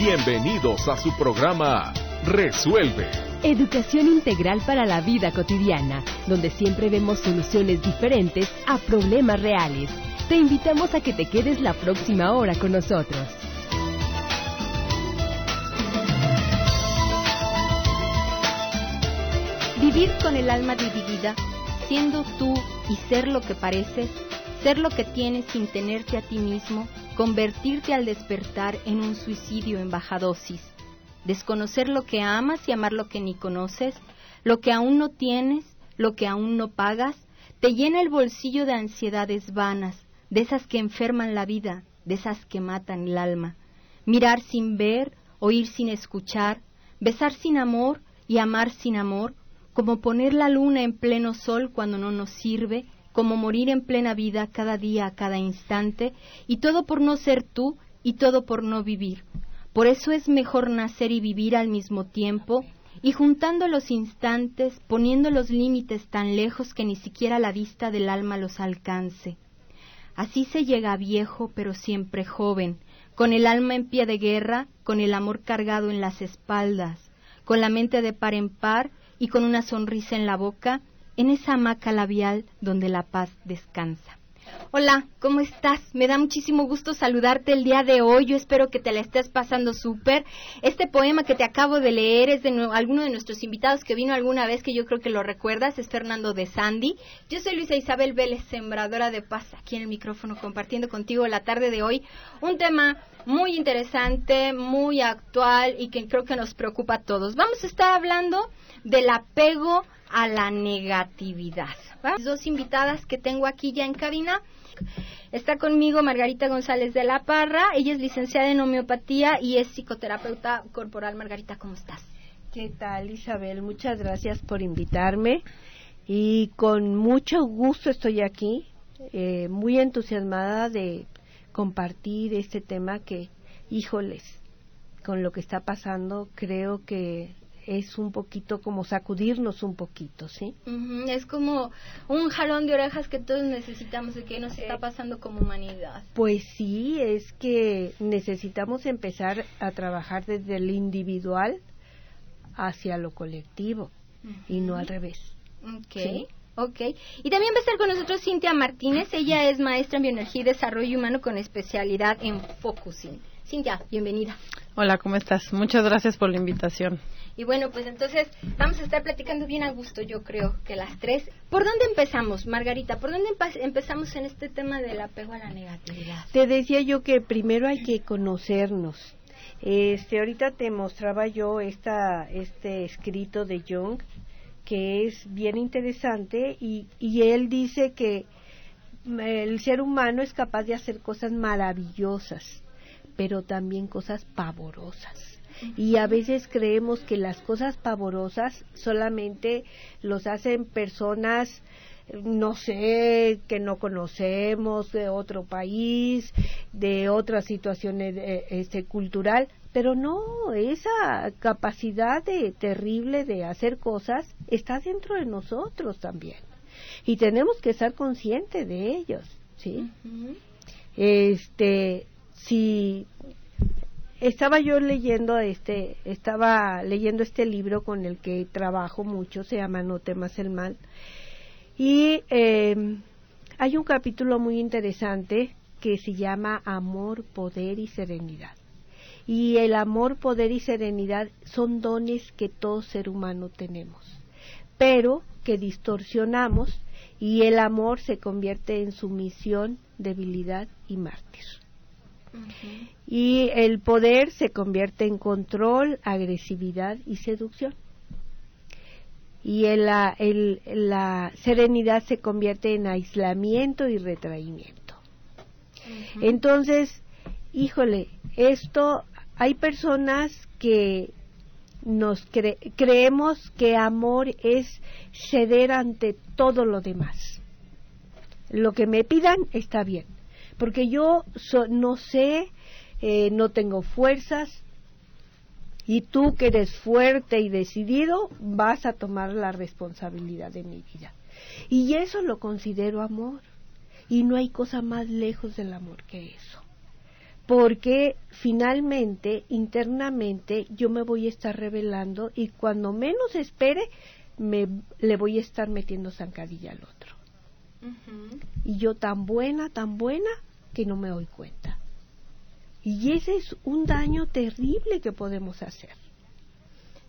Bienvenidos a su programa Resuelve. Educación integral para la vida cotidiana, donde siempre vemos soluciones diferentes a problemas reales. Te invitamos a que te quedes la próxima hora con nosotros. Vivir con el alma dividida, siendo tú y ser lo que pareces, ser lo que tienes sin tenerte a ti mismo, convertirte al despertar en un suicidio en baja dosis, desconocer lo que amas y amar lo que ni conoces, lo que aún no tienes, lo que aún no pagas, te llena el bolsillo de ansiedades vanas, de esas que enferman la vida, de esas que matan el alma. Mirar sin ver, oír sin escuchar, besar sin amor y amar sin amor, como poner la luna en pleno sol cuando no nos sirve, como morir en plena vida cada día, cada instante, y todo por no ser tú y todo por no vivir. Por eso es mejor nacer y vivir al mismo tiempo, y juntando los instantes, poniendo los límites tan lejos que ni siquiera la vista del alma los alcance. Así se llega viejo, pero siempre joven, con el alma en pie de guerra, con el amor cargado en las espaldas, con la mente de par en par y con una sonrisa en la boca, en esa hamaca labial donde la paz descansa. Hola, ¿cómo estás? Me da muchísimo gusto saludarte el día de hoy. Yo espero que te la estés pasando súper. Este poema que te acabo de leer es de alguno de nuestros invitados que vino alguna vez, que yo creo que lo recuerdas, es Fernando de Sandy. Yo soy Luisa Isabel Vélez, sembradora de paz, aquí en el micrófono, compartiendo contigo la tarde de hoy un tema muy interesante, muy actual y que creo que nos preocupa a todos. Vamos a estar hablando del apego a la negatividad. Dos invitadas que tengo aquí ya en cabina. Está conmigo Margarita González de la Parra. Ella es licenciada en homeopatía y es psicoterapeuta corporal. Margarita, ¿cómo estás? ¿Qué tal, Isabel? Muchas gracias por invitarme y con mucho gusto estoy aquí, eh, muy entusiasmada de compartir este tema que, híjoles, con lo que está pasando, creo que es un poquito como sacudirnos un poquito, ¿sí? Es como un jalón de orejas que todos necesitamos de qué nos está pasando como humanidad. Pues sí, es que necesitamos empezar a trabajar desde el individual hacia lo colectivo y no al revés. Okay. Ok. Y también va a estar con nosotros Cintia Martínez. Ella es maestra en bioenergía y desarrollo humano con especialidad en focusing. Cintia, bienvenida. Hola, ¿cómo estás? Muchas gracias por la invitación. Y bueno, pues entonces vamos a estar platicando bien a gusto, yo creo que las tres. ¿Por dónde empezamos, Margarita? ¿Por dónde empezamos en este tema del apego a la negatividad? Te decía yo que primero hay que conocernos. Este, ahorita te mostraba yo esta, este escrito de Jung, que es bien interesante, y, y él dice que el ser humano es capaz de hacer cosas maravillosas, pero también cosas pavorosas y a veces creemos que las cosas pavorosas solamente los hacen personas no sé, que no conocemos de otro país, de otra situación eh, este, cultural, pero no, esa capacidad de, terrible de hacer cosas está dentro de nosotros también. Y tenemos que estar conscientes de ellos, ¿sí? Este, si estaba yo leyendo este estaba leyendo este libro con el que trabajo mucho se llama no temas el mal. Y em, hay un capítulo muy interesante que se llama amor poder y serenidad. Y el amor poder y serenidad son dones que todo ser humano tenemos pero que distorsionamos y el amor se convierte en sumisión debilidad y mártir y el poder se convierte en control, agresividad y seducción. Y la, la serenidad se convierte en aislamiento y retraimiento. Entonces, híjole, esto, hay personas que nos creemos que amor es ceder ante todo lo demás. Lo que me pidan está bien porque yo no sé, eh, no tengo fuerzas, y tú que eres fuerte y decidido vas a tomar la responsabilidad de mi vida. Y eso lo considero amor. Y no hay cosa más lejos del amor que eso. porque finalmente, internamente, yo me voy a estar revelando y cuando menos espere, me, le voy a estar metiendo zancadilla al otro. Y yo tan buena, tan buena, que no me doy cuenta. Y ese es un daño terrible que podemos hacer.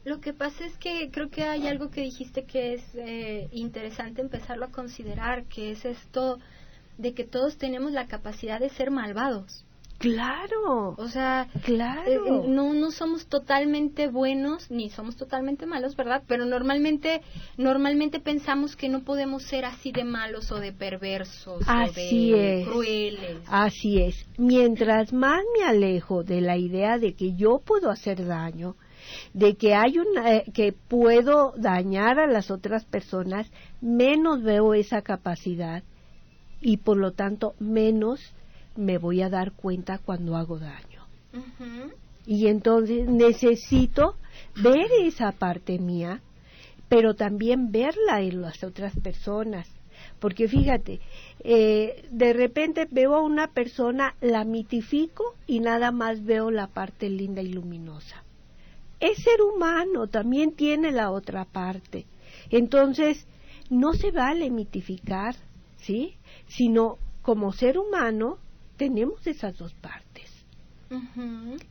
Lo que pasa es que creo que hay algo que dijiste que es eh, interesante empezarlo a considerar, que es esto de que todos tenemos la capacidad de ser malvados. Claro. O sea, claro. Eh, no, no somos totalmente buenos ni somos totalmente malos, ¿verdad? Pero normalmente, normalmente pensamos que no podemos ser así de malos o de perversos así o de es. crueles. Así es. Mientras más me alejo de la idea de que yo puedo hacer daño, de que hay una, eh, que puedo dañar a las otras personas, menos veo esa capacidad y por lo tanto menos me voy a dar cuenta cuando hago daño. Y entonces necesito ver esa parte mía, pero también verla en las otras personas. Porque fíjate, eh, de repente veo a una persona, la mitifico y nada más veo la parte linda y luminosa. Es ser humano, también tiene la otra parte. Entonces, no se vale mitificar, ¿sí? Sino como ser humano tenemos esas dos partes.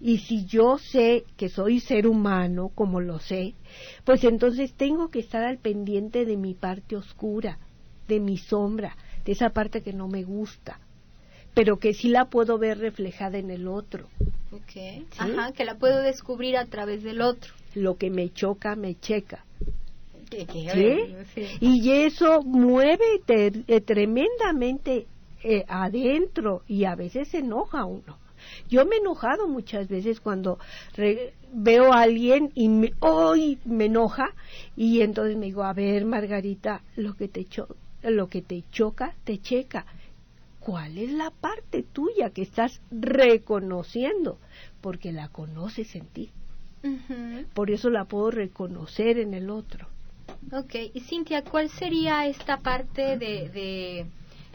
Y si yo sé que soy ser humano, como lo sé, pues entonces tengo que estar al pendiente de mi parte oscura, de mi sombra, de esa parte que no me gusta, pero que sí la puedo ver reflejada en el otro. Okay. Ajá, que la puedo descubrir a través del otro. Lo que me choca, me checa. ¿Sí? ¿Sí? Y eso mueve eh, tremendamente eh, adentro y a veces se enoja uno. Yo me he enojado muchas veces cuando veo a alguien y me, hoy me enoja y entonces me digo, a ver Margarita, lo que te, lo que te choca, te checa. ¿Cuál es la parte tuya que estás reconociendo? Porque la conoces en ti. Por eso la puedo reconocer en el otro. Ok, y Cintia, ¿cuál sería esta parte de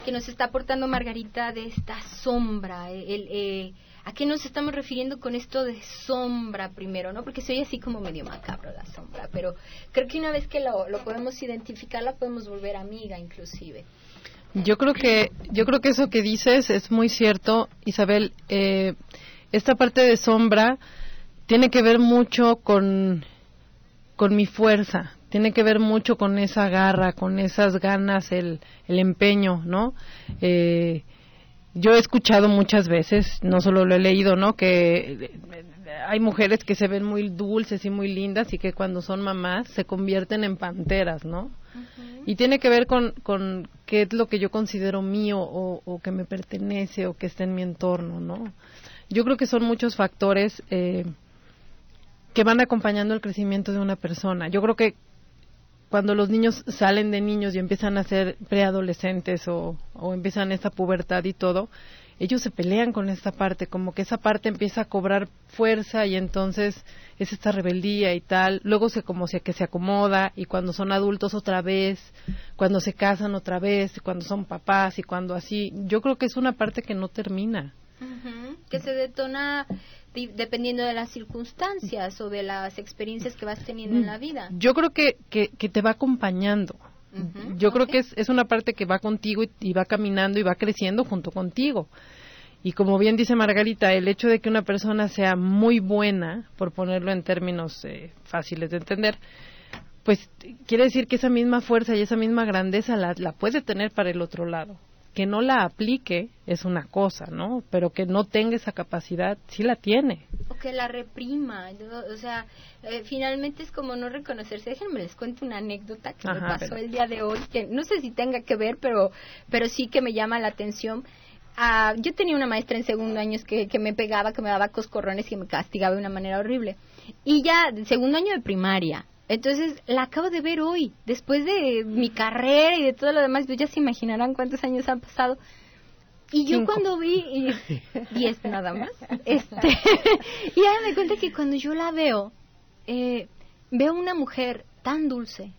que nos está aportando Margarita de esta sombra. El, eh, ¿A qué nos estamos refiriendo con esto de sombra primero? no Porque soy así como medio macabro la sombra, pero creo que una vez que lo, lo podemos identificar, la podemos volver amiga inclusive. Yo creo que yo creo que eso que dices es muy cierto, Isabel. Eh, esta parte de sombra tiene que ver mucho con con mi fuerza, tiene que ver mucho con esa garra, con esas ganas, el, el empeño, ¿no? Eh, yo he escuchado muchas veces, no solo lo he leído, ¿no? Que hay mujeres que se ven muy dulces y muy lindas y que cuando son mamás se convierten en panteras, ¿no? Y tiene que ver con, con qué es lo que yo considero mío o, o, que me pertenece o que está en mi entorno, ¿no? Yo creo que son muchos factores eh, que van acompañando el crecimiento de una persona. Yo creo que cuando los niños salen de niños y empiezan a ser preadolescentes o, empiezan esta pubertad y todo, ellos se pelean con esta parte, como que esa parte empieza a cobrar fuerza y entonces es esta rebeldía y tal, luego se como se, que se acomoda y cuando son adultos otra vez, cuando se casan otra vez, cuando son papás y cuando así, yo creo que es una parte que no termina. Que se detona dependiendo de las circunstancias o de las experiencias que vas teniendo en la vida. Yo creo que, que, te va acompañando. Yo creo que es, es, una parte que va contigo y, va caminando y va creciendo junto contigo. Y como bien dice Margarita, el hecho de que una persona sea muy buena, por ponerlo en términos eh, fáciles de entender, pues quiere decir que esa misma fuerza y esa misma grandeza la, la puede tener para el otro lado que no la aplique es una cosa, ¿no? Pero que no tenga esa capacidad, sí la tiene. O que la reprima, o sea, eh, finalmente es como no reconocerse. Déjenme les cuento una anécdota que me pasó el día de hoy, que no sé si tenga que ver, pero, pero sí que me llama la atención. Ah, yo tenía una maestra en segundo año que, que me pegaba, que me daba coscorrones y me castigaba de una manera horrible. Y ya, segundo año de primaria, entonces la acabo de ver hoy, después de mi carrera y de todo lo demás, pues ya se imaginarán cuántos años han pasado. Y yo cuando vi, diez nada más, este, y ahora me cuenta que cuando yo la veo, eh, veo una mujer tan dulce,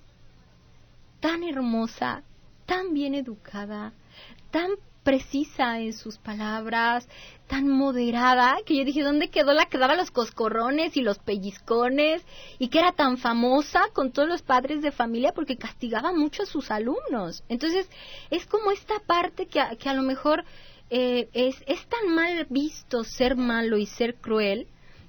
tan hermosa, tan bien educada, tan precisa en sus palabras, tan moderada, que yo dije, ¿dónde quedó la que daba los coscorrones y los pellizcones? Y que era tan famosa con todos los padres de familia porque castigaba mucho a sus alumnos. Entonces, es como esta parte que a, que a lo mejor eh, es, es tan mal visto ser malo y ser cruel,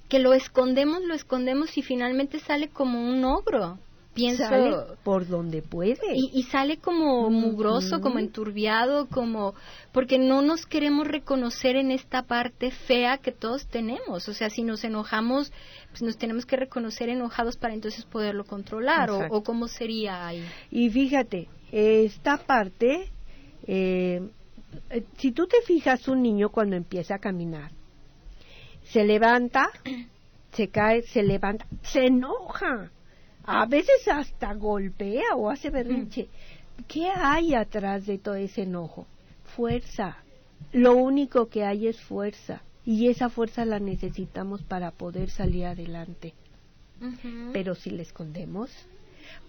que lo escondemos, lo escondemos y finalmente sale como un ogro pienso por donde puede. Y, sale como mugroso como enturbiado como porque no nos queremos reconocer en esta parte fea que todos tenemos. O sea si nos enojamos pues nos tenemos que reconocer enojados para entonces poderlo controlar o, o, cómo sería ahí. Y fíjate esta parte eh, si tú te fijas un niño cuando empieza a caminar se levanta se cae se levanta se enoja a veces hasta golpea o hace berrinche. ¿Qué hay atrás de todo ese enojo? Fuerza. Lo único que hay es fuerza. Y esa fuerza la necesitamos para poder salir adelante. Pero si la escondemos,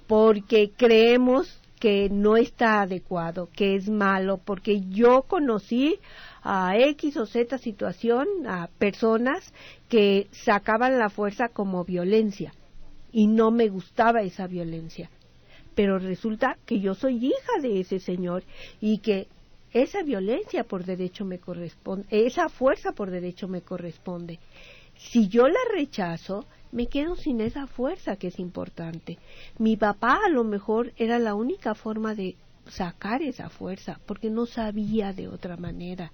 porque creemos que no está adecuado, que es malo, porque yo conocí a X o Z situación, a personas que sacaban la fuerza como violencia y no me gustaba esa violencia. Pero resulta que yo soy hija de ese señor y que esa violencia por derecho me corresponde, esa fuerza por derecho me corresponde. Si yo la rechazo, me quedo sin esa fuerza que es importante. Mi papá a lo mejor era la única forma de sacar esa fuerza, porque no sabía de otra manera.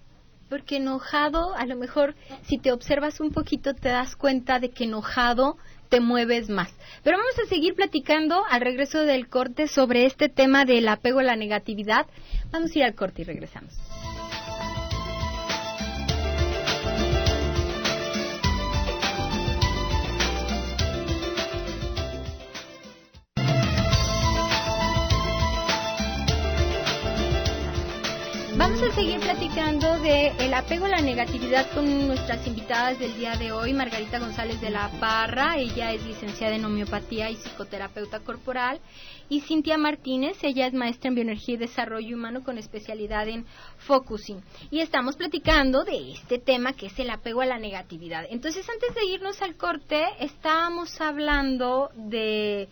Porque enojado, a lo mejor si te observas un poquito te das cuenta de que enojado te mueves más. Pero vamos a seguir platicando al regreso del corte sobre este tema del apego a la negatividad. Vamos a ir al corte y regresamos. Vamos a seguir platicando de el apego a la negatividad con nuestras invitadas del día de hoy, Margarita González de la Parra, ella es licenciada en homeopatía y psicoterapeuta corporal, y Cintia Martínez, ella es maestra en bioenergía y desarrollo humano con especialidad en focusing. Y estamos platicando de este tema que es el apego a la negatividad. Entonces, antes de irnos al corte, estábamos hablando de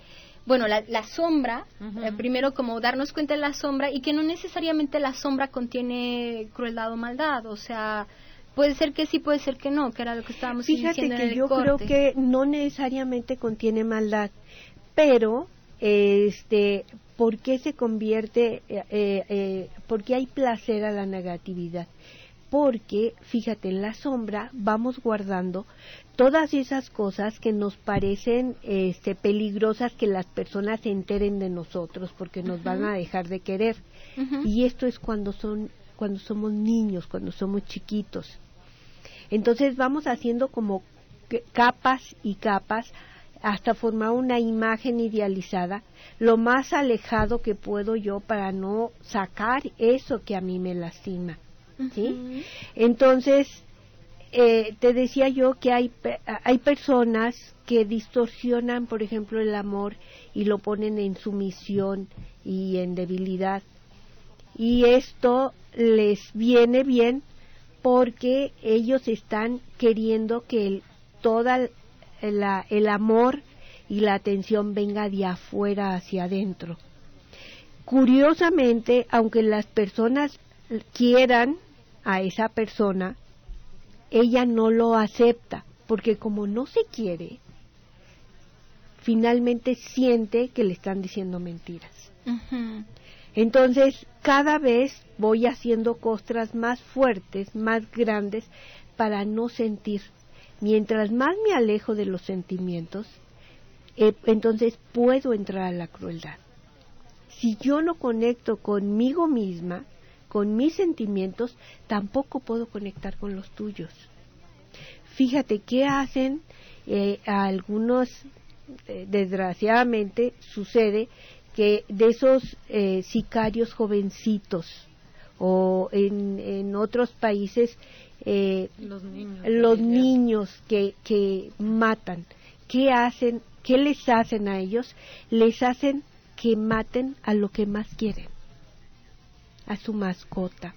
bueno, la, sombra, eh, primero como darnos cuenta de la sombra y que no necesariamente la sombra contiene crueldad o maldad, o sea, puede ser que sí, puede ser que no, que era lo que estábamos Fíjate diciendo que yo creo que no necesariamente contiene maldad, pero este, ¿por qué se convierte, eh, eh, por qué hay placer a la negatividad? Porque, fíjate, en la sombra vamos guardando todas esas cosas que nos parecen este, peligrosas que las personas se enteren de nosotros porque nos van a dejar de querer. Y esto es cuando son cuando somos niños, cuando somos chiquitos. Entonces vamos haciendo como capas y capas hasta formar una imagen idealizada, lo más alejado que puedo yo para no sacar eso que a mí me lastima. ¿Sí? Entonces, eh, te decía yo que hay, hay personas que distorsionan, por ejemplo, el amor y lo ponen en sumisión y en debilidad. Y esto les viene bien porque ellos están queriendo que el, toda la, el amor y la atención venga de afuera hacia adentro. Curiosamente, aunque las personas quieran a esa persona, ella no lo acepta, porque como no se quiere, finalmente siente que le están diciendo mentiras. Entonces, cada vez voy haciendo costras más fuertes, más grandes, para no sentir. Mientras más me alejo de los sentimientos, eh, entonces puedo entrar a la crueldad. Si yo no conecto conmigo misma, con mis sentimientos, tampoco puedo conectar con los tuyos. Fíjate qué hacen eh, a algunos, eh, desgraciadamente sucede que de esos eh, sicarios jovencitos o en, en otros países los niños, los niños que, que matan, ¿qué hacen? ¿Qué les hacen a ellos? Les hacen que maten a lo que más quieren a su mascota,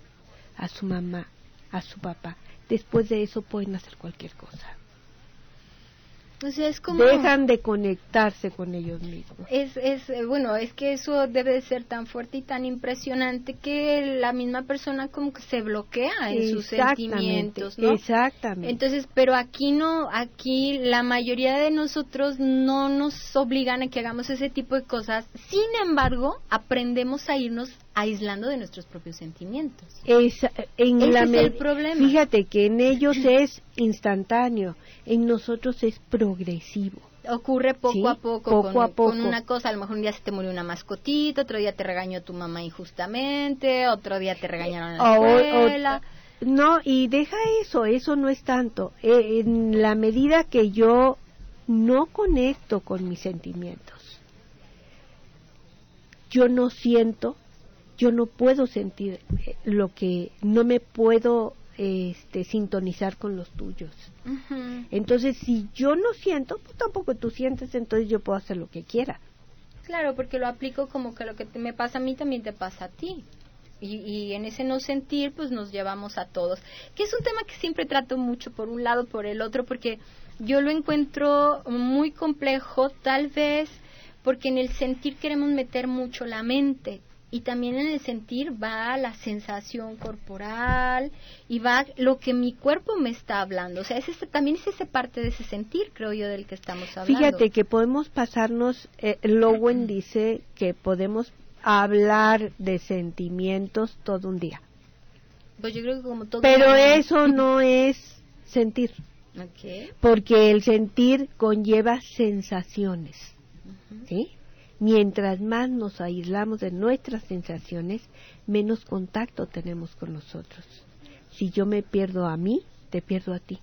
a su mamá, a su papá. Después de eso pueden hacer cualquier cosa. Es como... Dejan de conectarse con ellos mismos. Es, es, eh, bueno, es que eso debe de ser tan fuerte y tan impresionante que la misma persona como que se bloquea en sus sentimientos, ¿no? Exactamente. Entonces, pero aquí no, aquí la mayoría de nosotros no nos obligan a que hagamos ese tipo de cosas. Sin embargo, aprendemos a irnos aislando de nuestros propios sentimientos. Es, en Ese la es el problema. Fíjate que en ellos es instantáneo, en nosotros es progresivo. Ocurre poco Sí, a poco, poco con, a poco. con una cosa. A lo mejor un día se te murió una mascotita, otro día te regañó tu mamá injustamente, otro día te regañaron en la O- o- escuela. no, y deja eso, eso no es tanto. Eh, en la medida que yo no conecto con mis sentimientos, yo no siento, yo no puedo sentir eh, lo que, no me puedo este, sintonizar con los tuyos. Entonces, si yo no siento, pues tampoco tú sientes, entonces yo puedo hacer lo que quiera. Claro, porque lo aplico como que lo que te- me pasa a mí también te pasa a ti. Y, y en ese no sentir, pues nos llevamos a todos. Que es un tema que siempre trato mucho por un lado, por el otro, porque yo lo encuentro muy complejo, tal vez porque en el sentir queremos meter mucho la mente. Y también en el sentir va la sensación corporal y va lo que mi cuerpo me está hablando. O sea, es ese- también es esa parte de ese sentir, creo yo, del que estamos hablando. Fíjate que podemos pasarnos, eh, Lowen dice que podemos hablar de sentimientos todo un día. Pues yo creo que como todo. Pero mundo- eso no es sentir, porque el sentir conlleva sensaciones. ¿Sí? Mientras más nos aislamos de nuestras sensaciones, menos contacto tenemos con nosotros. Si yo me pierdo a mí, te pierdo a ti.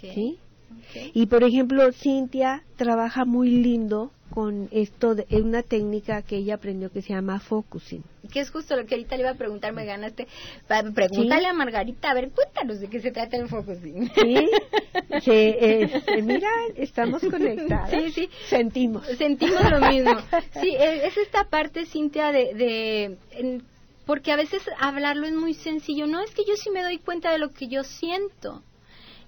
¿Sí? Y por ejemplo, Cintia trabaja muy lindo con esto de una técnica que ella aprendió que se llama focusing. Que es justo lo que ahorita le iba a preguntar, me ganaste. Pregúntale Sí. a Margarita, a ver, cuéntanos de qué se trata el focusing. ¿Sí? Se, este, mira, estamos conectadas. Sí, sí. Sentimos. Sentimos lo mismo. Sí, e- es esta parte, Cintia, de... de en- porque a veces hablarlo es muy sencillo. No, es que yo sí me doy cuenta de lo que yo siento.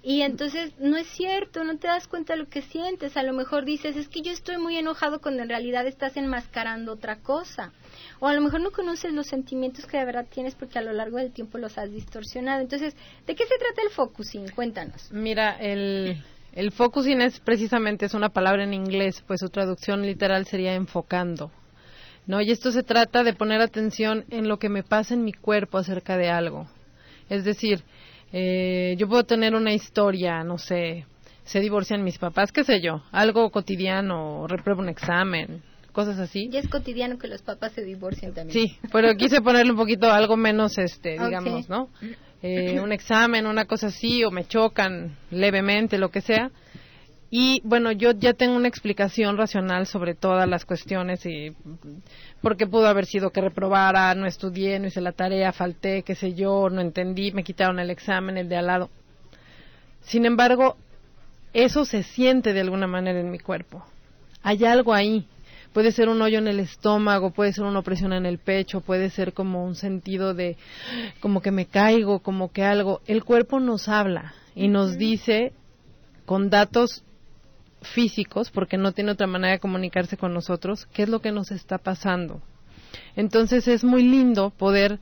Y entonces no es cierto, no te das cuenta de lo que sientes. A lo mejor dices, es que yo estoy muy enojado cuando en realidad estás enmascarando otra cosa. O a lo mejor no conoces los sentimientos que de verdad tienes porque a lo largo del tiempo los has distorsionado. Entonces, ¿de qué se trata el focusing? Cuéntanos. Mira, el, el focusing es precisamente es una palabra en inglés, pues su traducción literal sería enfocando. ¿No? Y esto se trata de poner atención en lo que me pasa en mi cuerpo acerca de algo. Es decir, eh, yo puedo tener una historia, no sé, se divorcian mis papás, qué sé yo, algo cotidiano, repruebo un examen, cosas así. Ya es cotidiano que los papás se divorcien también. Sí, pero quise ponerle un poquito algo menos, este, digamos, ¿no? Eh, un examen, una cosa así, o me chocan levemente, lo que sea. Y bueno, yo ya tengo una explicación racional sobre todas las cuestiones y porque pudo haber sido que reprobara, no estudié, no hice la tarea, falté, qué sé yo, no entendí, me quitaron el examen, el de al lado. Sin embargo, eso se siente de alguna manera en mi cuerpo. Hay algo ahí. Puede ser un hoyo en el estómago, puede ser una opresión en el pecho, puede ser como un sentido de como que me caigo, como que algo. El cuerpo nos habla y nos dice con datos físicos, porque no tiene otra manera de comunicarse con nosotros, qué es lo que nos está pasando. Entonces es muy lindo poder,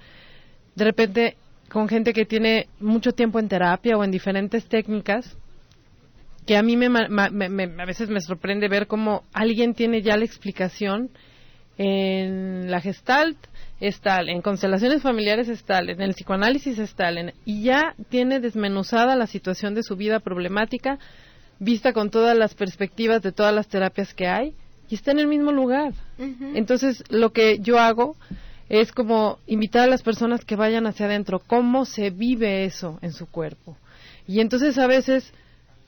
de repente, con gente que tiene mucho tiempo en terapia o en diferentes técnicas, que a mí me, me- me- a veces me sorprende ver cómo alguien tiene ya la explicación en la gestalt es en constelaciones familiares es en el psicoanálisis es y ya tiene desmenuzada la situación de su vida problemática, vista con todas las perspectivas de todas las terapias que hay, y está en el mismo lugar. Entonces, lo que yo hago es como invitar a las personas que vayan hacia adentro, cómo se vive eso en su cuerpo. Y entonces a veces,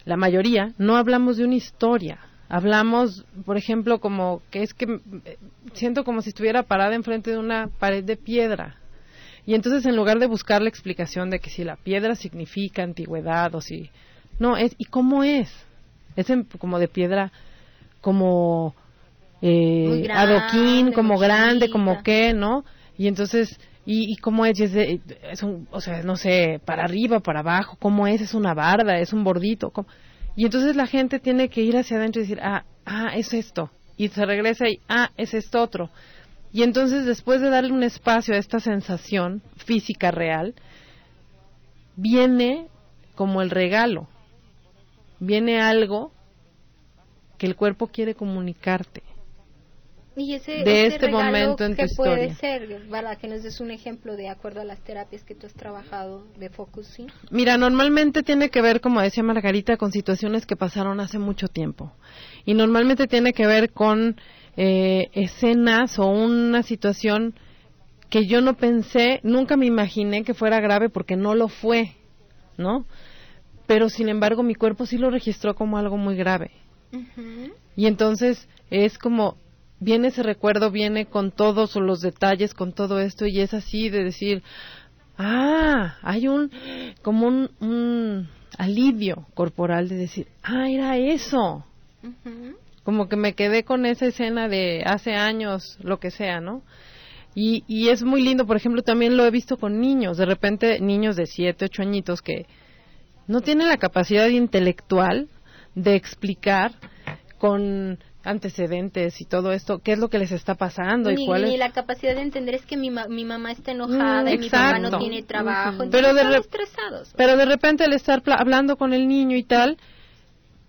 la mayoría, no hablamos de una historia. Hablamos, por ejemplo, como que es que eh, siento como si estuviera parada enfrente de una pared de piedra. Y entonces en lugar de buscar la explicación de que si la piedra significa antigüedad o si... No, es, ¿y cómo es? Es en- como de piedra, como eh, grande, adoquín, como grande, chiquita. como qué, ¿no? Y entonces y, cómo es, es, un, o sea, no sé, para arriba, para abajo, cómo es, es una barda, es un bordito. Y entonces la gente tiene que ir hacia adentro y decir, ah, ah, es esto. Y se regresa y, ah, es esto otro. Y entonces después de darle un espacio a esta sensación física real, viene como el regalo, viene algo que el cuerpo quiere comunicarte. Y ese, de este momento en tu historia. puede ser, para que nos des un ejemplo de acuerdo a las terapias que tú has trabajado de focusing? Mira, normalmente tiene que ver, como decía Margarita, con situaciones que pasaron hace mucho tiempo. Y normalmente tiene que ver con eh, escenas o una situación que yo no pensé, nunca me imaginé que fuera grave porque no lo fue, ¿no? Pero sin embargo mi cuerpo sí lo registró como algo muy grave. Y entonces es como viene ese recuerdo, viene con todos los detalles, con todo esto, y es así de decir, ah, hay un, como un, alivio corporal de decir, ah, era eso. Como que me quedé con esa escena de hace años, lo que sea, ¿no? Y, y es muy lindo, por ejemplo, también lo he visto con niños, de repente niños de siete, ocho añitos que no tienen la capacidad intelectual de explicar con antecedentes y todo esto, qué es lo que les está pasando y cuál ni la capacidad de entender es que mi, mi mamá está enojada y mi papá no tiene trabajo, pero de estresados. Pero de repente al estar hablando con el niño y tal,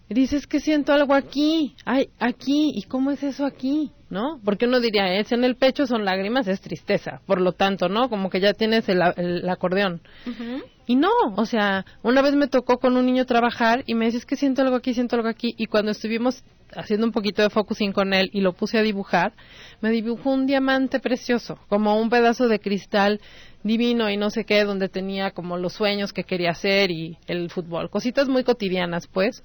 dices que siento algo aquí, ay, aquí, ¿y cómo es eso aquí? ¿No? Porque uno diría, es en el pecho, son lágrimas, es tristeza, por lo tanto, ¿no? Como que ya tienes el, el, acordeón. Y no, o sea, una vez me tocó con un niño trabajar y me dices que siento algo aquí, siento algo aquí, y cuando estuvimos haciendo un poquito de focusing con él y lo puse a dibujar, me dibujó un diamante precioso, como un pedazo de cristal divino y no sé qué, donde tenía como los sueños que quería hacer y el fútbol, cositas muy cotidianas, pues.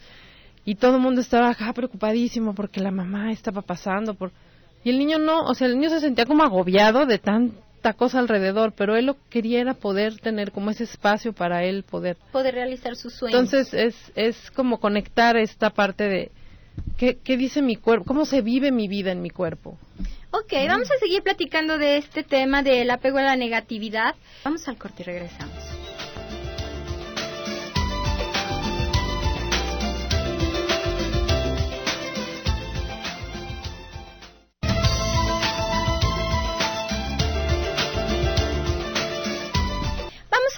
Y todo el mundo estaba preocupadísimo porque la mamá estaba pasando por... Y el niño no, o sea, el niño se sentía como agobiado de tanta cosa alrededor, pero él lo quería era poder tener como ese espacio para él poder... Poder realizar sus sueños. Entonces es, es como conectar esta parte de ¿Qué, dice mi cuerpo? ¿Cómo se vive mi vida en mi cuerpo? Ok, vamos a seguir platicando de este tema del apego a la negatividad. Vamos al corte y regresamos.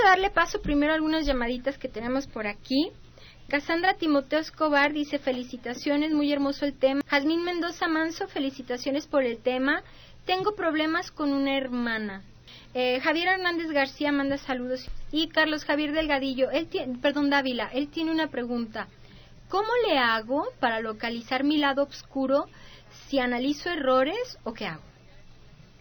Darle paso primero a algunas llamaditas que tenemos por aquí. Cassandra Timoteo Escobar dice felicitaciones, muy hermoso el tema. Jazmín Mendoza Manso, felicitaciones por el tema. Tengo problemas con una hermana. Eh, Javier Hernández García manda saludos. Y Carlos Javier Delgadillo, él tiene, perdón Dávila, él tiene una pregunta. ¿Cómo le hago para localizar mi lado oscuro si analizo errores o qué hago?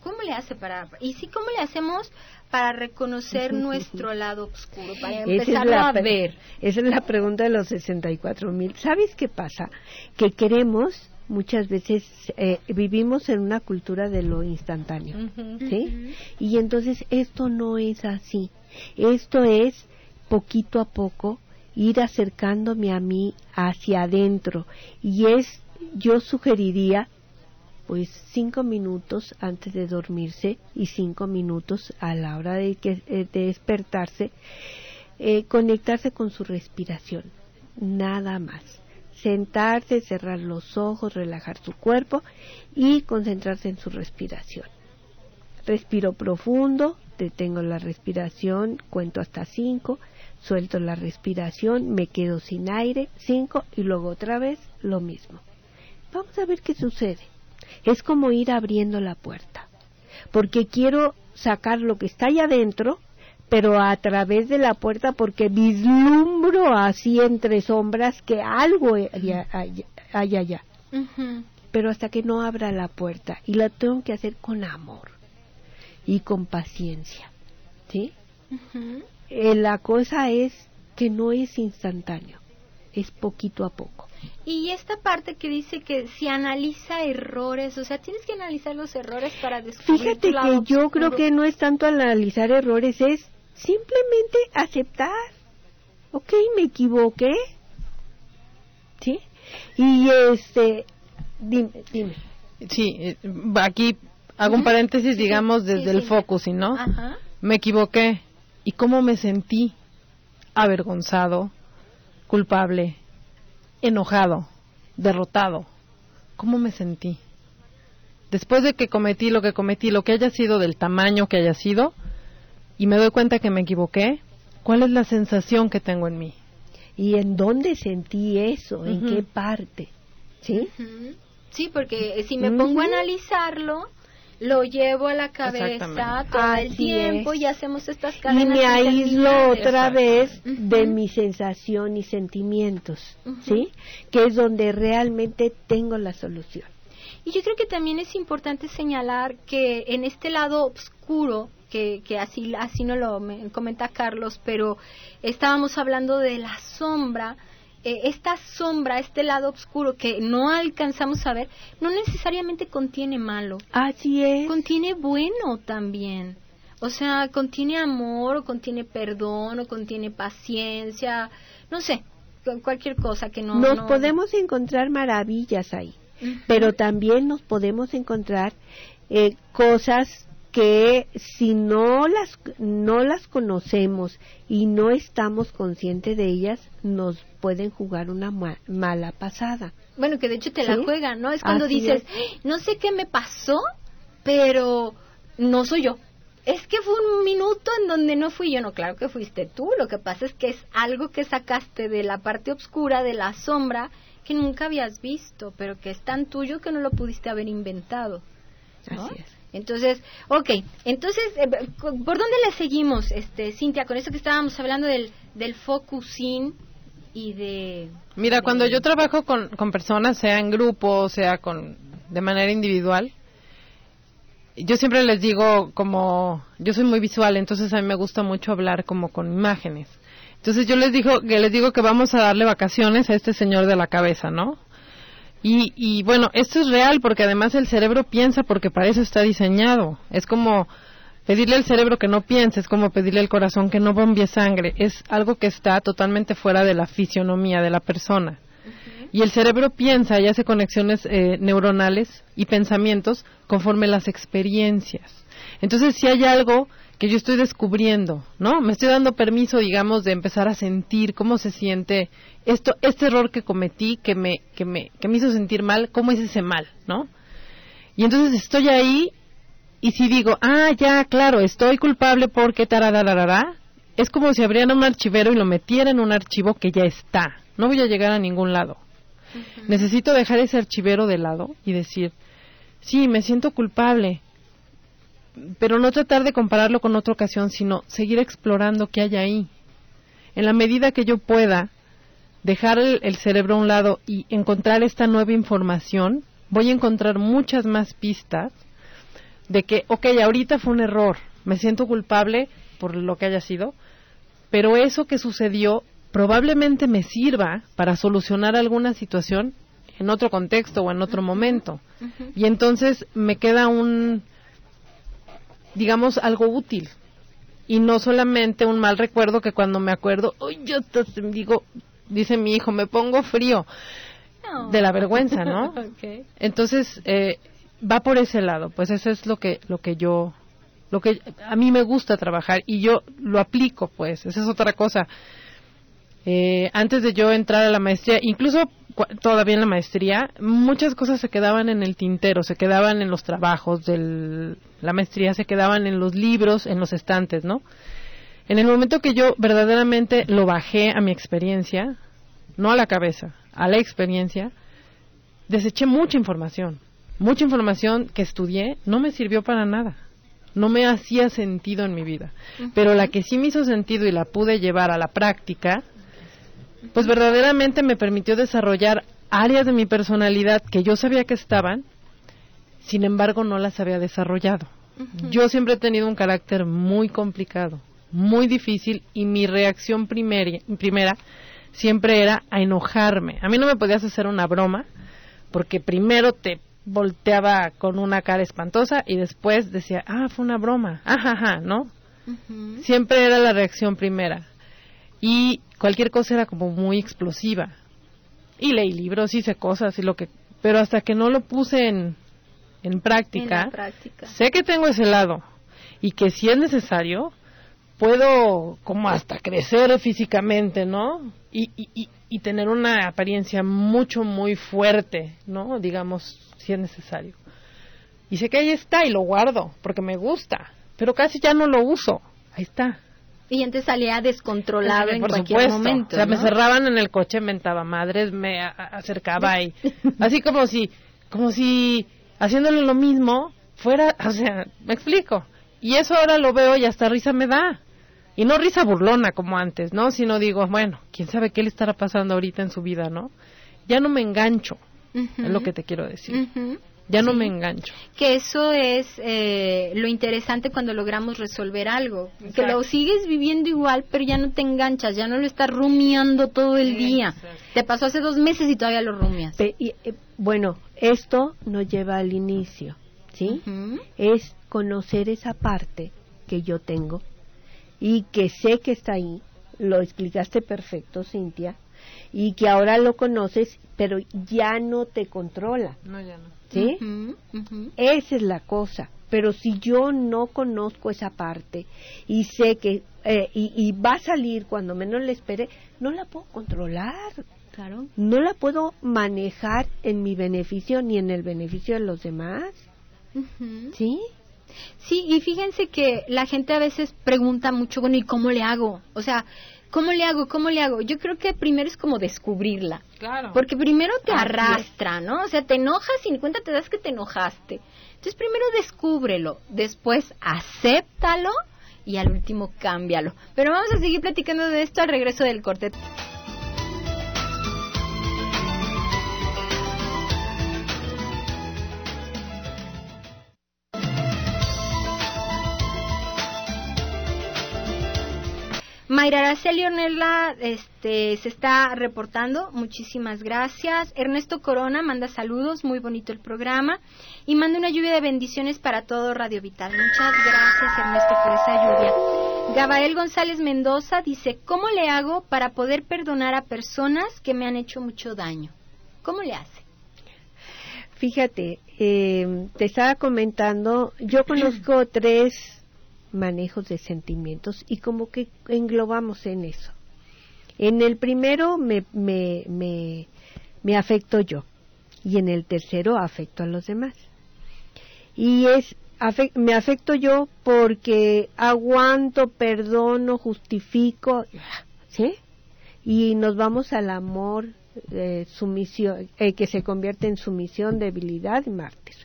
¿Cómo le hace para.? Y sí, ¿cómo le hacemos para reconocer nuestro lado oscuro, para empezar a ver. Esa es la pregunta de los 64 mil. ¿Sabes qué pasa? Que queremos muchas veces eh, vivimos en una cultura de lo instantáneo, ¿sí? Y entonces esto no es así. Esto es poquito a poco ir acercándome a mí hacia adentro y es yo sugeriría pues cinco minutos antes de dormirse y cinco minutos a la hora de, que, eh, despertarse, eh, conectarse con su respiración, nada más. Sentarse, cerrar los ojos, relajar su cuerpo y concentrarse en su respiración. Respiro profundo, detengo la respiración, cuento hasta cinco, suelto la respiración, me quedo sin aire, cinco y luego otra vez lo mismo. Vamos a ver qué sucede es como ir abriendo la puerta, porque quiero sacar lo que está allá adentro, pero a través de la puerta porque vislumbro así entre sombras que algo hay, allá. Pero hasta que no abra la puerta. Y la tengo que hacer con amor y con paciencia, ¿sí? Eh, la cosa es que no es instantáneo, es poquito a poco. Y esta parte que dice que si analiza errores, o sea, tienes que analizar los errores para descubrir. Fíjate que yo creo que no es tanto analizar errores, es simplemente aceptar. Ok, me equivoqué. ¿Sí? Y este, dime, dime. Sí, eh, aquí hago un paréntesis, Sí, digamos, desde sí, el sí. focusing, ¿no? Ajá. Me equivoqué. ¿Y cómo me sentí? Avergonzado, culpable, enojado, derrotado. ¿Cómo me sentí? Después de que cometí lo que cometí, lo que haya sido del tamaño que haya sido, y me doy cuenta que me equivoqué, ¿cuál es la sensación que tengo en mí? ¿Y en dónde sentí eso? ¿En qué parte? ¿Sí? Sí, porque si me pongo a analizarlo, lo llevo a la cabeza todo el tiempo es. y hacemos estas Y cadenas me aíslo otra vez de mi sensación y sentimientos. ¿sí? Que es donde realmente tengo la solución. Y yo creo que también es importante señalar que en este lado oscuro, que, que así, así nos lo me- comenta Carlos, pero estábamos hablando de la sombra, eh, esta sombra, este lado oscuro que no alcanzamos a ver, no necesariamente contiene malo, Así es. contiene bueno también. O sea, contiene amor, o contiene perdón, o contiene paciencia, no sé, cu- cualquier cosa que no... nos no- podemos encontrar maravillas ahí, pero también nos podemos encontrar eh, cosas que si no las no las conocemos y no estamos conscientes de ellas nos pueden jugar una ma- mala pasada. Bueno, que de hecho te la juegan, ¿no? Es cuando Así dices, es. "Ay, no sé qué me pasó, pero no soy yo. Es que fue un minuto en donde no fui yo, no, claro que fuiste tú. Lo que pasa es que es algo que sacaste de la parte oscura, de la sombra, que nunca habías visto, pero que es tan tuyo que no lo pudiste haber inventado. ¿no? Así es. Entonces, ok, entonces, eh, ¿por dónde le seguimos, este, Cintia, con eso que estábamos hablando del, del focusing y de... Mira, de- cuando yo trabajo con, con personas, sea en grupo, sea con de manera individual, yo siempre les digo como yo soy muy visual, entonces a mí me gusta mucho hablar como con imágenes. Entonces yo les digo que les digo que vamos a darle vacaciones a este señor de la cabeza, ¿no? Y, y bueno, esto es real porque además el cerebro piensa porque para eso está diseñado. Es como pedirle al cerebro que no piense, es como pedirle al corazón que no bombee sangre. Es algo que está totalmente fuera de la fisionomía de la persona. Y el cerebro piensa y hace conexiones eh, neuronales y pensamientos conforme las experiencias. Entonces, si hay algo que yo estoy descubriendo, ¿no? Me estoy dando permiso, digamos, de empezar a sentir cómo se siente esto, este error que cometí, que me, que me, que me hizo sentir mal, cómo es ese mal, ¿no? Y entonces estoy ahí y si digo, ah, ya, claro, estoy culpable porque tararararara, es como si abrieran un archivero y lo metieran en un archivo que ya está. No voy a llegar a ningún lado. Necesito dejar ese archivero de lado y decir, sí, me siento culpable, pero no tratar de compararlo con otra ocasión, sino seguir explorando qué hay ahí. En la medida que yo pueda dejar el, el cerebro a un lado y encontrar esta nueva información, voy a encontrar muchas más pistas de que, ok, ahorita fue un error, me siento culpable por lo que haya sido, pero eso que sucedió probablemente me sirva para solucionar alguna situación en otro contexto o en otro momento. Y entonces me queda un, digamos, algo útil. Y no solamente un mal recuerdo que cuando me acuerdo, uy, yo hasta digo, dice mi hijo, me pongo frío No. de la vergüenza, ¿no? Entonces, eh, va por ese lado, pues eso es lo que, lo que yo, lo que a mí me gusta trabajar y yo lo aplico, pues, esa es otra cosa. Eh, antes de yo entrar a la maestría, incluso todavía en la maestría, muchas cosas se quedaban en el tintero, se quedaban en los trabajos de la maestría, se quedaban en los libros, en los estantes, ¿no? En el momento que yo verdaderamente lo bajé a mi experiencia, no a la cabeza, a la experiencia, deseché mucha información. Mucha información que estudié no me sirvió para nada. No me hacía sentido en mi vida. Pero la que sí me hizo sentido y la pude llevar a la práctica, pues verdaderamente me permitió desarrollar áreas de mi personalidad que yo sabía que estaban, sin embargo no las había desarrollado. Yo siempre he tenido un carácter muy complicado, muy difícil y mi reacción primera siempre era a enojarme. A mí no me podías hacer una broma porque primero te volteaba con una cara espantosa y después decía, ah, fue una broma, ajaja, ¿no? Ujú. Siempre era la reacción primera. Y cualquier cosa era como muy explosiva. Y leí libros, hice cosas y lo que... Pero hasta que no lo puse en, en práctica, En práctica. sé que tengo ese lado y que si es necesario, puedo como hasta crecer físicamente, ¿no? Y, y, y, y tener una apariencia mucho, muy fuerte, ¿no? Digamos, si es necesario. Y sé que ahí está y lo guardo porque me gusta, pero casi ya no lo uso. Ahí está. Y antes salía descontrolado en Por cualquier supuesto. momento. O sea, me cerraban en el coche, mentaba madres, me acercaba y así como si, como si haciéndole lo mismo fuera, o sea, me explico. Y eso ahora lo veo y hasta risa me da. Y no risa burlona como antes, ¿no? Sino digo, bueno, quién sabe qué le estará pasando ahorita en su vida, ¿no? Ya no me engancho, es lo que te quiero decir. Ya no Sí. me engancho. Que eso es eh, lo interesante cuando logramos resolver algo. Que lo sigues viviendo igual, pero ya no te enganchas, ya no lo estás rumiando todo el día. Exacto. Te pasó hace dos meses y todavía lo rumias. Pe- y, eh, bueno, esto nos lleva al inicio, ¿sí? Es conocer esa parte que yo tengo y que sé que está ahí. Lo explicaste perfecto, Cintia. Y que ahora lo conoces, pero ya no te controla, No, ya no. ¿sí? Esa es la cosa. Pero si yo no conozco esa parte y sé que eh, y, y va a salir cuando menos le espere, no la puedo controlar. Claro. No la puedo manejar en mi beneficio ni en el beneficio de los demás. ¿Sí? Sí, y fíjense que la gente a veces pregunta mucho, bueno, ¿y cómo le hago? O sea, ¿cómo le hago? ¿Cómo le hago? Yo creo que primero es como descubrirla. Claro. Porque primero te Así arrastra, ¿no? O sea, te enojas y ni cuenta te das que te enojaste. Entonces primero descúbrelo, después acéptalo y al último cámbialo. Pero vamos a seguir platicando de esto al regreso del corte. Mayra Araceli Ornella este, se está reportando, muchísimas gracias. Ernesto Corona manda saludos, muy bonito el programa. Y manda una lluvia de bendiciones para todo Radio Vital. Muchas gracias Ernesto por esa lluvia. Gabael González Mendoza dice, ¿cómo le hago para poder perdonar a personas que me han hecho mucho daño? ¿Cómo le hace? Fíjate, eh, te estaba comentando, yo conozco tres manejos de sentimientos y como que englobamos en eso. En el primero me, me, me, me afecto yo y en el tercero afecto a los demás. Y es, me afecto yo porque aguanto, perdono, justifico, ¿sí? Y nos vamos al amor, eh, sumisión, eh, que se convierte en sumisión, debilidad y mártir.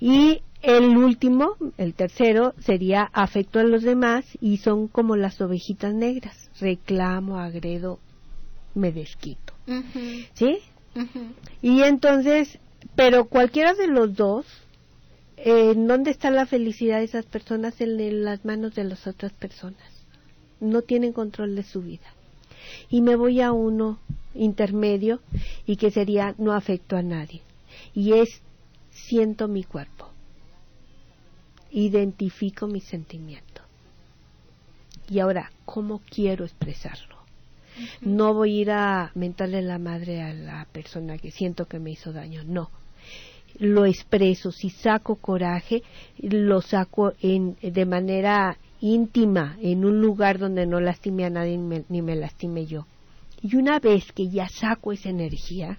Y el último, el tercero, sería afecto a los demás y son como las ovejitas negras. Reclamo, agredo, me desquito. ¿Sí? Y entonces, pero cualquiera de los dos, eh, ¿en dónde está la felicidad de esas personas? En, en las manos de las otras personas. No tienen control de su vida. Y me voy a uno intermedio y que sería no afecto a nadie. Y es siento mi cuerpo. Identifico mi sentimiento. Y ahora, ¿cómo quiero expresarlo? No voy a ir a mentarle la madre a la persona que siento que me hizo daño, no. Lo expreso, si saco coraje, lo saco en, de manera íntima, en un lugar donde no lastime a nadie ni me, ni me lastime yo. Y una vez que ya saco esa energía,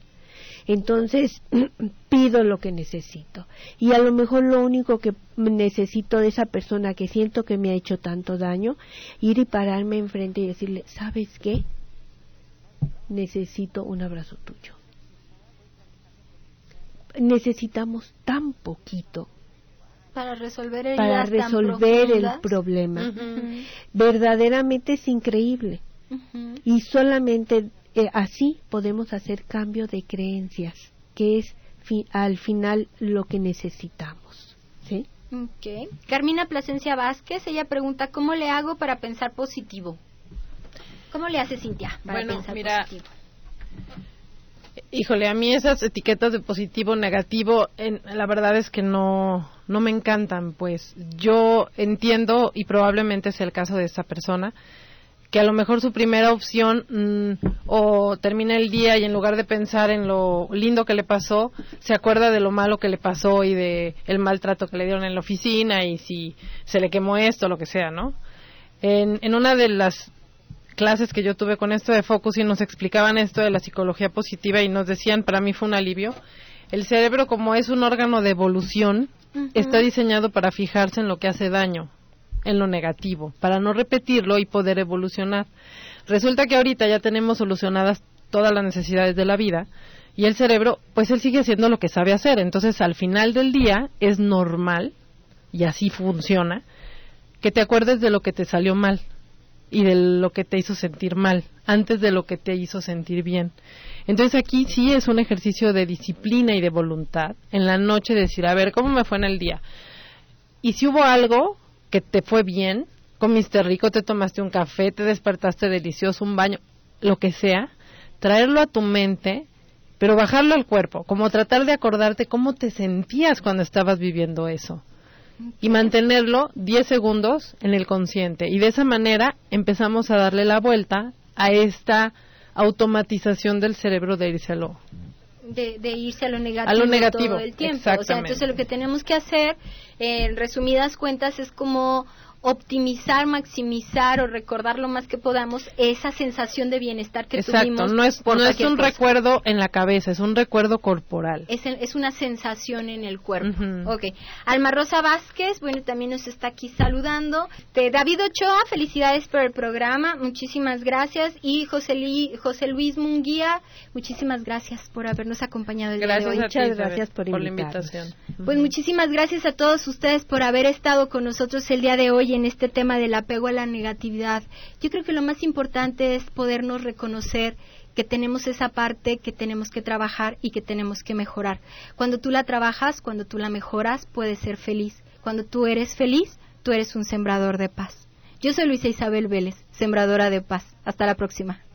entonces pido lo que necesito. Y a lo mejor lo único que necesito de esa persona que siento que me ha hecho tanto daño, ir y pararme enfrente y decirle, ¿sabes qué? Necesito un abrazo tuyo. Necesitamos tan poquito Para resolver para resolver el problema. Verdaderamente es increíble. Y solamente eh, así podemos hacer cambio de creencias, que es fi- al final lo que necesitamos. ¿sí? Ok. Carmina Plasencia Vázquez, ella pregunta, ¿cómo le hago para pensar positivo? ¿Cómo le hace Cintia para Bueno, pensar mira, positivo? Híjole, a mí esas etiquetas de positivo, negativo, en, la verdad es que no, no me encantan, pues yo entiendo, y probablemente sea el caso de esta persona, que a lo mejor su primera opción mm, o termina el día y en lugar de pensar en lo lindo que le pasó, se acuerda de lo malo que le pasó y de el maltrato que le dieron en la oficina y si se le quemó esto, lo que sea, ¿no? En, en una de las clases que yo tuve con esto de Focus y nos explicaban esto de la psicología positiva y nos decían, para mí fue un alivio, el cerebro como es un órgano de evolución, está diseñado para fijarse en lo que hace daño, en lo negativo, para no repetirlo y poder evolucionar. Resulta que ahorita ya tenemos solucionadas todas las necesidades de la vida y el cerebro, pues él sigue haciendo lo que sabe hacer. Entonces, al final del día es normal, y así funciona, que te acuerdes de lo que te salió mal y de lo que te hizo sentir mal, antes de lo que te hizo sentir bien. Entonces aquí sí es un ejercicio de disciplina y de voluntad. En la noche decir, a ver, ¿cómo me fue en el día? Y si hubo algo que te fue bien, comiste rico, te tomaste un café, te despertaste delicioso, un baño, lo que sea, traerlo a tu mente, pero bajarlo al cuerpo, como tratar de acordarte cómo te sentías cuando estabas viviendo eso. Y mantenerlo 10 segundos en el consciente. Y de esa manera empezamos a darle la vuelta a esta automatización del cerebro de irse a lo de, irse a lo negativo, todo el tiempo. O sea, entonces lo que tenemos que hacer, en resumidas cuentas, es como optimizar, maximizar o recordar lo más que podamos esa sensación de bienestar que tuvimos. No es, no es un recuerdo en la cabeza, es un recuerdo corporal. Es, es una sensación en el cuerpo. Ok. Alma Rosa Vázquez, bueno, también nos está aquí saludando. De David Ochoa, felicidades por el programa, muchísimas gracias. Y José, José Luis Munguía, muchísimas gracias por habernos acompañado el día de hoy. Muchas gracias por, la invitación. Pues muchísimas gracias a todos ustedes por haber estado con nosotros el día de hoy en este tema del apego a la negatividad, yo creo que lo más importante es podernos reconocer que tenemos esa parte que tenemos que trabajar y que tenemos que mejorar. Cuando tú la trabajas, cuando tú la mejoras, puedes ser feliz. Cuando tú eres feliz, tú eres un sembrador de paz. Yo soy Luisa Isabel Vélez, sembradora de paz. Hasta la próxima.